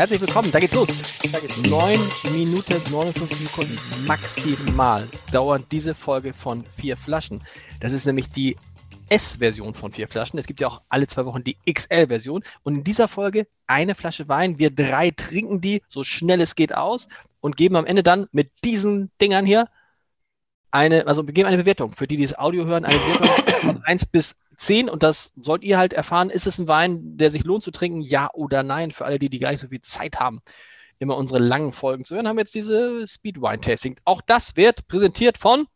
Herzlich willkommen, da geht's los. Da geht's 9 Minuten 59 Sekunden maximal dauert diese Folge von vier Flaschen. Das ist nämlich die S-Version von vier Flaschen. Es gibt ja auch alle zwei Wochen die XL-Version. Und in dieser Folge eine Flasche Wein. Wir drei trinken die so schnell es geht aus und geben am Ende dann mit diesen Dingern hier eine, also wir geben eine Bewertung. Für die, die das Audio hören, eine Bewertung von 1 bis 10 und das sollt ihr halt erfahren, ist es ein Wein, der sich lohnt zu trinken, ja oder nein, für alle die, die gar nicht so viel Zeit haben, immer unsere langen Folgen zu hören, haben wir jetzt diese Speed Wine Tasting. Auch das wird präsentiert von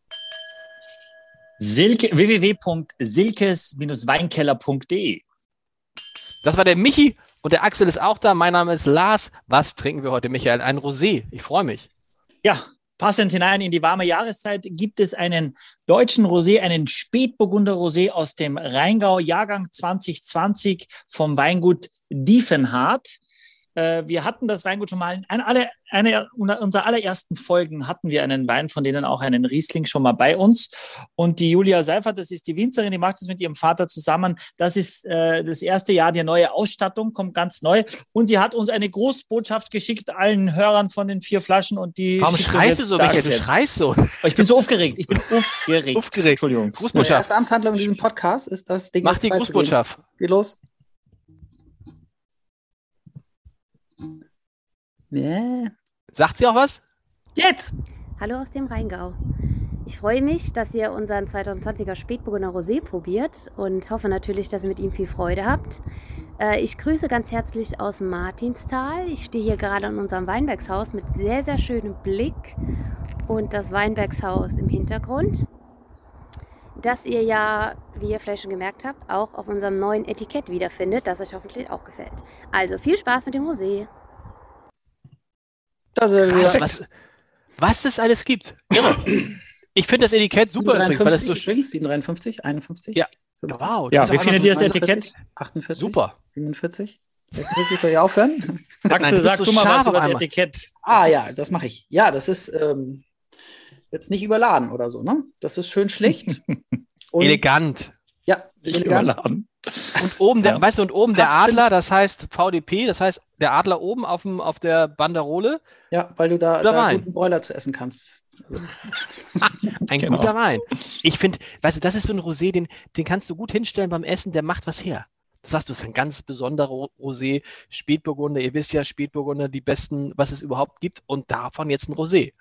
Silke, www.silkes-weinkeller.de. Das war der Michi und der Axel ist auch da. Mein Name ist Lars. Was trinken wir heute, Michael? Ein Rosé. Ich freue mich. Ja, passend hinein in die warme Jahreszeit gibt es einen deutschen Rosé, einen Spätburgunder Rosé aus dem Rheingau, Jahrgang 2020 vom Weingut Diefenhardt. Äh, wir hatten das Weingut schon mal, in alle, eine unserer allerersten Folgen hatten wir einen Wein, von denen auch einen Riesling schon mal bei uns. Und die Julia Seifert, das ist die Winzerin, die macht es mit ihrem Vater zusammen. Das ist äh, das erste Jahr, die neue Ausstattung kommt ganz neu. Und sie hat uns eine Großbotschaft geschickt, allen Hörern von den vier Flaschen. Und die Warum schreist du so, Michael? Du schreist so. Ich bin so aufgeregt. Ich bin aufgeregt. aufgeregt. Entschuldigung. Grußbotschaft. Die erste Amtshandlung in diesem Podcast ist das Ding. Mach die Grußbotschaft. Geh los. Nee. Sagt sie auch was? Jetzt! Hallo aus dem Rheingau. Ich freue mich, dass ihr unseren 2020er Spätburgunder Rosé probiert und hoffe natürlich, dass ihr mit ihm viel Freude habt. Äh, ich grüße ganz herzlich aus Martinstal. Ich stehe hier gerade in unserem Weinbergshaus mit sehr, sehr schönem Blick und das Weinbergshaus im Hintergrund, das ihr ja, wie ihr vielleicht schon gemerkt habt, auch auf unserem neuen Etikett wiederfindet, das euch hoffentlich auch gefällt. Also viel Spaß mit dem Rosé. Krass, was, was es alles gibt. Irre. Ich finde das Etikett super 53, übrigens, weil das so übrigens, 753, 51. Ja. 50. Wow. Ja, wie findet ihr das Etikett? 48. Super. 47. 46 soll ich aufhören? Axel, sag so du mal was über das Etikett. Ah ja, das mache ich. Ja, das ist ähm, jetzt nicht überladen oder so, ne? Das ist schön schlicht. elegant. Ja, nicht überladen. Und oben, der, ja. weißt du, und oben der Adler, das heißt VDP, das heißt der Adler oben auf, dem, auf der Banderole. Ja, weil du da, da guten Bräuler zu essen kannst. Also. ein genau. guter Wein. Ich finde, weißt du, das ist so ein Rosé, den, den kannst du gut hinstellen beim Essen, der macht was her. Das sagst du, ist ein ganz besonderer Rosé, Spätburgunder. Ihr wisst ja, Spätburgunder, die besten, was es überhaupt gibt. Und davon jetzt ein Rosé.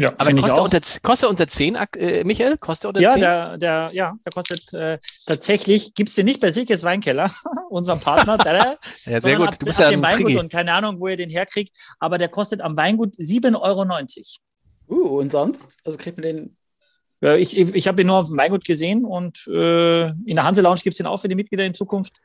Ja, aber kostet, er unter, kostet er unter 10, äh, Michael? Kostet er unter ja, 10? Der, der, ja, der kostet äh, tatsächlich, gibt es den nicht bei Silkes Weinkeller, unserem Partner, der, ja, sehr gut. Ab, du bist ab ja dem Weingut und keine Ahnung, wo ihr den herkriegt, aber der kostet am Weingut 7,90 Euro. Uh, und sonst? Also kriegt man den ja, ich ich, habe ihn nur auf dem Weingut gesehen und äh, in der Hanse Lounge gibt es den auch für die Mitglieder in Zukunft.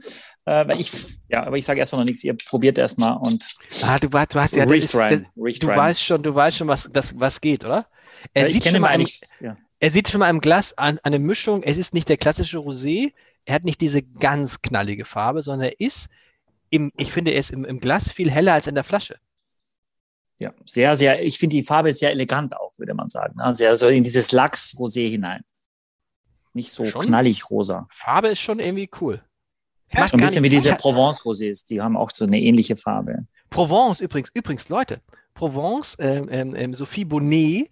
Äh, weil ich, ja, aber ich sage erstmal noch nichts. Ihr probiert erstmal und. Ah, du, du hast ja, ist, das, du weißt schon, du weißt schon, was, das, was geht, oder? Er, sieht schon mal eigentlich, ja. er sieht schon mal im Glas an, eine Mischung. Es ist nicht der klassische Rosé. Er hat nicht diese ganz knallige Farbe, sondern er ist im, ich finde, er ist im, im Glas viel heller als in der Flasche. Ja, sehr, sehr, ich finde die Farbe sehr elegant auch, würde man sagen. Ne? Sehr so in dieses Lachs-Rosé hinein. Nicht so schon? knallig rosa. Farbe ist schon irgendwie cool. Ja, so ein bisschen wie diese Provence-Rosés, die haben auch so eine ähnliche Farbe. Provence übrigens, übrigens, Leute, Provence, ähm, ähm, ähm Sophie Bonnet,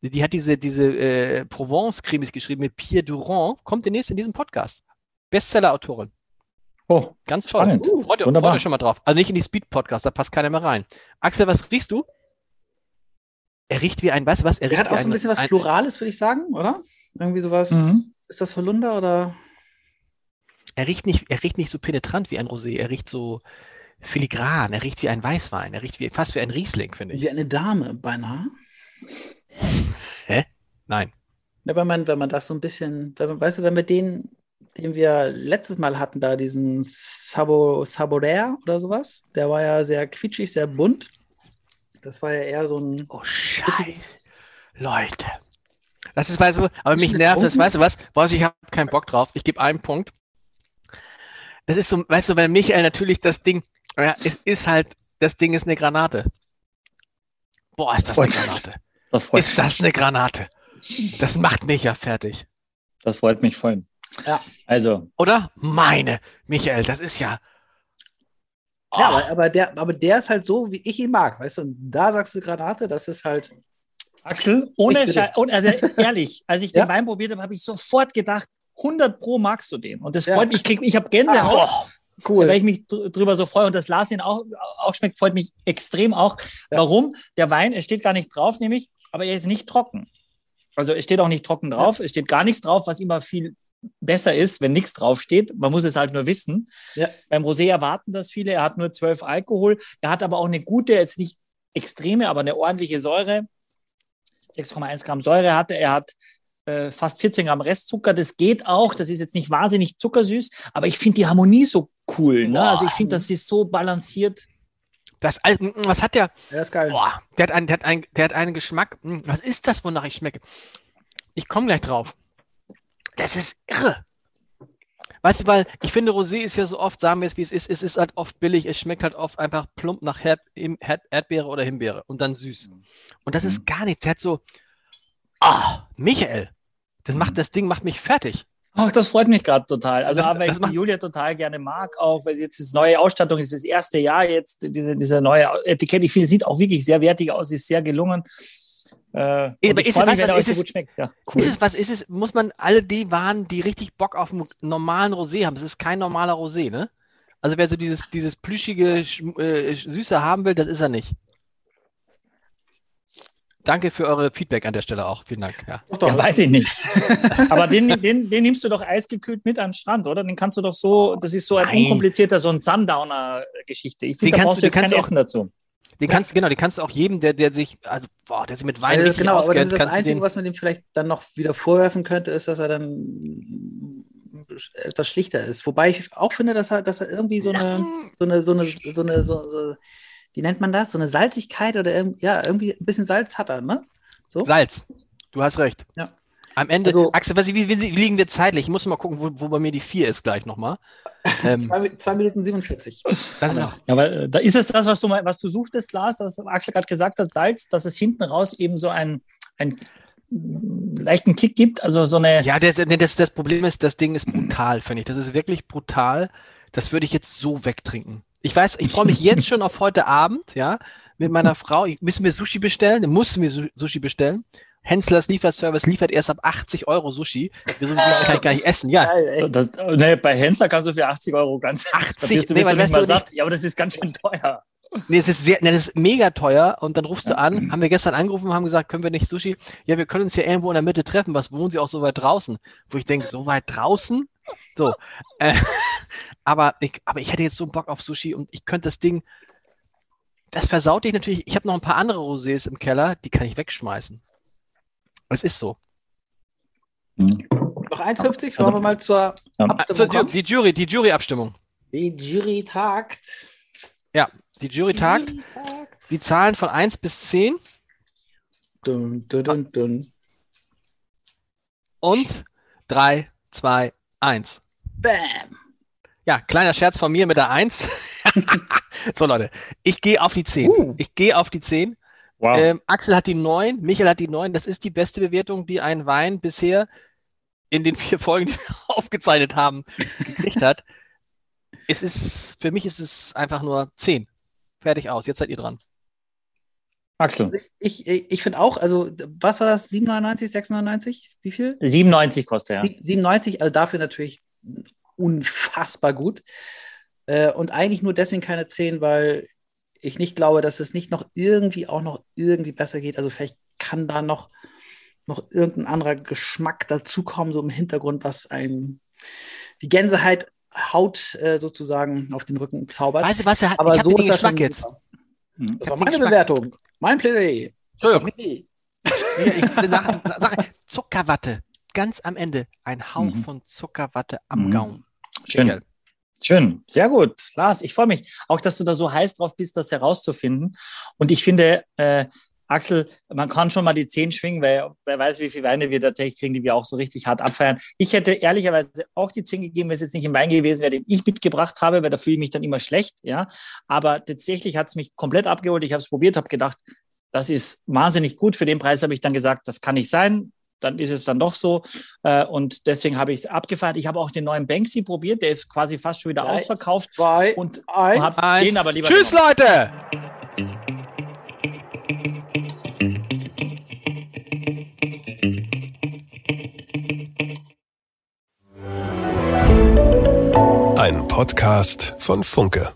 die hat diese, diese äh, Provence-Krimis geschrieben mit Pierre Durand, kommt demnächst in diesem Podcast. Bestseller-Autorin. Oh, ganz toll. Spannend. Uh, freut, Wunderbar. freut euch schon mal drauf. Also nicht in die Speed-Podcast, da passt keiner mehr rein. Axel, was riechst du? Er riecht wie ein, weißt du was? Er, er hat auch so ein bisschen was Florales, würde ich sagen, oder? Irgendwie sowas. Mhm. Ist das Holunder oder? Er riecht, nicht, er riecht nicht so penetrant wie ein Rosé. Er riecht so filigran. Er riecht wie ein Weißwein. Er riecht wie, fast wie ein Riesling, finde ich. Wie eine Dame, beinahe. Hä? Nein. Ja, wenn man, wenn man das so ein bisschen, wenn man, weißt du, wenn wir den den wir letztes Mal hatten, da diesen Sabo, Saboraire oder sowas. Der war ja sehr quietschig, sehr bunt. Das war ja eher so ein. Oh, Scheiß. Leute. Das ist, weißt du, aber mich nervt das, weißt du was? Was, ich habe keinen Bock drauf. Ich gebe einen Punkt. Das ist so, weißt du, weil Michael natürlich das Ding, ja, es ist halt, das Ding ist eine Granate. Boah, ist das, das eine Granate. Das freut ist das eine Granate? Das macht mich ja fertig. Das freut mich voll. Ja. Also. Oder? Meine, Michael, das ist ja. Ja, aber, aber, der, aber der ist halt so, wie ich ihn mag, weißt du? Und da sagst du Granate, das ist halt. Axel, ohne, ohne also ehrlich, als ich den ja? Wein probiert habe, habe ich sofort gedacht, 100 Pro magst du den. Und das ja. freut mich, ich, krieg, ich habe Gänsehaut. Ah, cool. Weil ich mich drüber so freue und das Lars ihn auch, auch schmeckt, freut mich extrem auch. Ja. Warum? Der Wein, es steht gar nicht drauf, nämlich, aber er ist nicht trocken. Also es steht auch nicht trocken drauf, ja. es steht gar nichts drauf, was immer viel besser ist, wenn nichts draufsteht. Man muss es halt nur wissen. Ja. Beim Rosé erwarten das viele. Er hat nur 12 Alkohol. Er hat aber auch eine gute, jetzt nicht extreme, aber eine ordentliche Säure. 6,1 Gramm Säure hatte. Er hat äh, fast 14 Gramm Restzucker. Das geht auch. Das ist jetzt nicht wahnsinnig zuckersüß, aber ich finde die Harmonie so cool. Ne? Also ich finde, das ist so balanciert. Das, was hat der? Der ist geil. Boah, der, hat einen, der, hat einen, der hat einen Geschmack. Hm, was ist das, wonach ich schmecke? Ich komme gleich drauf. Das ist irre. Weißt du, weil ich finde, Rosé ist ja so oft, sagen wir es wie es ist, es ist halt oft billig, es schmeckt halt oft einfach plump nach Erd, Erdbeere oder Himbeere und dann süß. Und das mhm. ist gar nichts. Er hat so, ah, Michael, das macht, mhm. das Ding macht mich fertig. Ach, das freut mich gerade total. Also, das, weil ich die Julia total gerne mag, auch weil jetzt das neue Ausstattung ist, das erste Jahr jetzt, diese, diese neue Etikette. Ich finde, sieht auch wirklich sehr wertig aus, ist sehr gelungen. Äh, aber ist es, was, was, ist so gut schmeckt. Ja, cool. ist es, was ist es? Muss man alle die waren, die richtig Bock auf einen normalen Rosé haben? Das ist kein normaler Rosé, ne? Also wer so dieses, dieses plüschige, äh, Süße haben will, das ist er nicht. Danke für eure Feedback an der Stelle auch. Vielen Dank. Ja, ja weiß ich nicht. Aber den, den, den nimmst du doch eisgekühlt mit an den Strand, oder? Den kannst du doch so, das ist so ein Nein. unkomplizierter, so ein Sundowner-Geschichte. Ich finde, da brauchst du jetzt kein Essen dazu. Die kannst, genau, die kannst du auch jedem, der, der sich, also, boah, der sich mit Wein also, genau, auskennt, aber das ist das Einzige, was man dem vielleicht dann noch wieder vorwerfen könnte, ist, dass er dann etwas schlichter ist. Wobei ich auch finde, dass er, dass er irgendwie so eine, so eine, so eine, so eine, so, so wie nennt man das? So eine Salzigkeit oder ja, irgendwie ein bisschen Salz hat er, ne? So? Salz. Du hast recht. Ja. Am Ende, also, Axel, was, wie, wie, wie, liegen wir zeitlich? Ich muss mal gucken, wo, wo bei mir die 4 ist gleich nochmal. Ähm, 2 Minuten 47. ja, aber äh, da ist es das, was du, was du suchtest, Lars, das Axel gerade gesagt hat, Salz, dass es hinten raus eben so ein, ein leichten Kick gibt, also so eine. Ja, das, das, das Problem ist, das Ding ist brutal, finde ich. Das ist wirklich brutal. Das würde ich jetzt so wegtrinken. Ich weiß, ich freue mich jetzt schon auf heute Abend, ja, mit meiner Frau. Ich, müssen wir Sushi bestellen? Mussten wir Sushi bestellen? Henslers Lieferservice liefert erst ab 80 Euro Sushi. Wir so kann ich gar nicht essen. Ja. Das, nee, bei Hensler kannst du für 80 Euro ganz 80 du, nee, du nicht mal satt. Ja, aber das ist ganz schön teuer. Nee, das ist, sehr, nee, das ist mega teuer und dann rufst du an, haben wir gestern angerufen und haben gesagt, können wir nicht Sushi? Ja, wir können uns hier irgendwo in der Mitte treffen. Was wohnen Sie auch so weit draußen? Wo ich denke, so weit draußen? So. Äh, aber, ich, aber ich hätte jetzt so einen Bock auf Sushi und ich könnte das Ding, das versaut dich natürlich. Ich habe noch ein paar andere Rosés im Keller, die kann ich wegschmeißen. Es ist so. Mhm. Noch 1,50? Also, wir mal zur ja. Abstimmung. Zur, die Jury, die Jury-Abstimmung. Die Jury tagt. Ja, die Jury, die tagt. tagt. Die Zahlen von 1 bis 10. Dun, dun, dun, dun. Und 3, 2, 1. Bam. Ja, kleiner Scherz von mir mit der 1. so, Leute, ich gehe auf die 10. Uh. Ich gehe auf die 10. Wow. Ähm, Axel hat die 9, Michael hat die 9. Das ist die beste Bewertung, die ein Wein bisher in den vier Folgen, die wir aufgezeichnet haben, gekriegt hat. es ist, für mich ist es einfach nur 10. Fertig aus. Jetzt seid ihr dran. Axel. Ich, ich, ich finde auch, also was war das? 7,99, 6,99? Wie viel? 97 kostet ja. 97, also dafür natürlich unfassbar gut. Äh, und eigentlich nur deswegen keine 10, weil ich nicht glaube, dass es nicht noch irgendwie auch noch irgendwie besser geht. Also vielleicht kann da noch, noch irgendein anderer Geschmack dazukommen, so im Hintergrund, was ein die Gänseheit Haut äh, sozusagen auf den Rücken zaubert. Weißt du, was er hat? Aber so ist das Geschmack jetzt. Hm. Das war meine Geschmack. Bewertung. Mein Plädoyer. Entschuldigung. Zuckerwatte. Ganz am Ende. Ein Hauch mhm. von Zuckerwatte am mhm. Gaumen. Schön. Schön, sehr gut. Lars, ich freue mich auch, dass du da so heiß drauf bist, das herauszufinden. Und ich finde, äh, Axel, man kann schon mal die Zehn schwingen, weil wer weiß, wie viele Weine wir tatsächlich kriegen, die wir auch so richtig hart abfeiern. Ich hätte ehrlicherweise auch die Zehn gegeben, wenn es jetzt nicht ein Wein gewesen wäre, den ich mitgebracht habe, weil da fühle ich mich dann immer schlecht. Ja, aber tatsächlich hat es mich komplett abgeholt. Ich habe es probiert, habe gedacht, das ist wahnsinnig gut. Für den Preis habe ich dann gesagt, das kann nicht sein. Dann ist es dann doch so. Äh, und deswegen habe ich es abgefeiert. Ich habe auch den neuen Banksy probiert, der ist quasi fast schon wieder Drei, ausverkauft. zwei, und eins. habe Eins. den aber lieber Tschüss, genommen. Leute! Ein Podcast von Funke.